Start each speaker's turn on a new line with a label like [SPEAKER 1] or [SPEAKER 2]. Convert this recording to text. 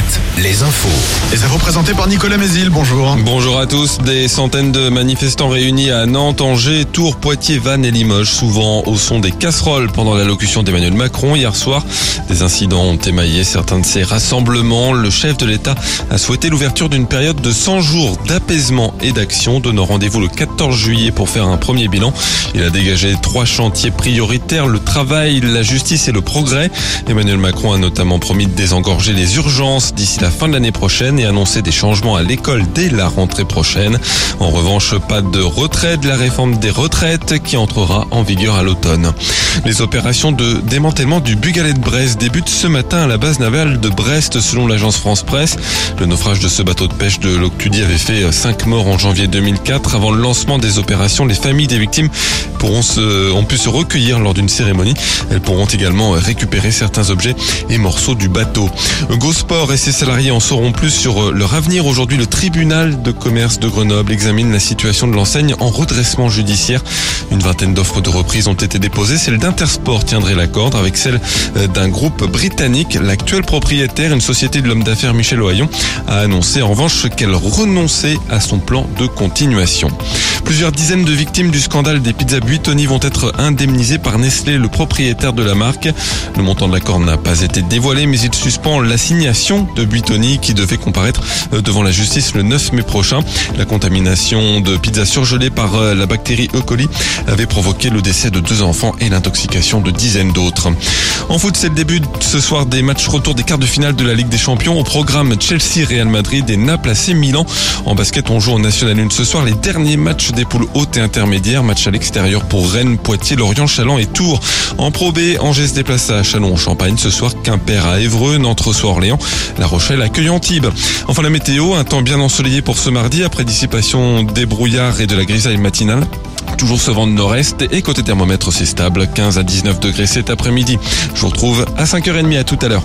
[SPEAKER 1] 7, les infos.
[SPEAKER 2] Les infos présentées par Nicolas Mézil, bonjour.
[SPEAKER 3] Bonjour à tous. Des centaines de manifestants réunis à Nantes, Angers, Tours, Poitiers, Vannes et Limoges, souvent au son des casseroles pendant l'allocution d'Emmanuel Macron hier soir. Des incidents ont émaillé certains de ces rassemblements. Le chef de l'État a souhaité l'ouverture d'une période de 100 jours d'apaisement et d'action, donnant rendez-vous le 14 juillet pour faire un premier bilan. Il a dégagé trois chantiers prioritaires, le travail, la justice et le progrès. Emmanuel Macron a notamment promis de désengorger les urgences d'ici la fin de l'année prochaine et annoncer des changements à l'école dès la rentrée prochaine. En revanche, pas de retrait de la réforme des retraites qui entrera en vigueur à l'automne. Les opérations de démantèlement du Bugalet de Brest débutent ce matin à la base navale de Brest selon l'agence France Presse. Le naufrage de ce bateau de pêche de l'Octudie avait fait 5 morts en janvier 2004. Avant le lancement des opérations, les familles des victimes pourront se, ont pu se recueillir lors d'une cérémonie. Elles pourront également récupérer certains objets et morceaux du bateau. GoSport et ses salariés en sauront plus sur leur avenir. Aujourd'hui, le tribunal de commerce de Grenoble examine la situation de l'enseigne en redressement judiciaire. Une vingtaine d'offres de reprise ont été déposées. Celle d'Intersport tiendrait la corde avec celle d'un groupe britannique. L'actuel propriétaire, une société de l'homme d'affaires Michel Ohaillon, a annoncé en revanche qu'elle renonçait à son plan de continuation. Plusieurs dizaines de victimes du scandale des pizzas Buitoni vont être indemnisées par Nestlé, le propriétaire de la marque. Le montant de l'accord n'a pas été dévoilé, mais il suspend l'assignation de Buitoni qui devait comparaître devant la justice le 9 mai prochain. La contamination de pizzas surgelées par la bactérie E. coli avait provoqué le décès de deux enfants et l'intoxication de dizaines d'autres. En foot, c'est le début ce soir des matchs retour des quarts de finale de la Ligue des Champions. Au programme Chelsea, Real Madrid et Naples AC Milan. En basket, on joue en National 1 ce soir les derniers matchs des poules hautes et intermédiaires. Match à l'extérieur pour Rennes, Poitiers, Lorient, Chaland et Tours. En Pro B, Angers se déplace à Chalon-en-Champagne ce soir. Quimper à Évreux, Nantes reçoit Orléans. La Rochelle accueille Antibes. Enfin la météo, un temps bien ensoleillé pour ce mardi après dissipation des brouillards et de la grisaille matinale. Toujours ce vent de nord-est et côté thermomètre c'est stable, 15 à 19 degrés cet après-midi. Je vous retrouve à 5h30 à tout à l'heure.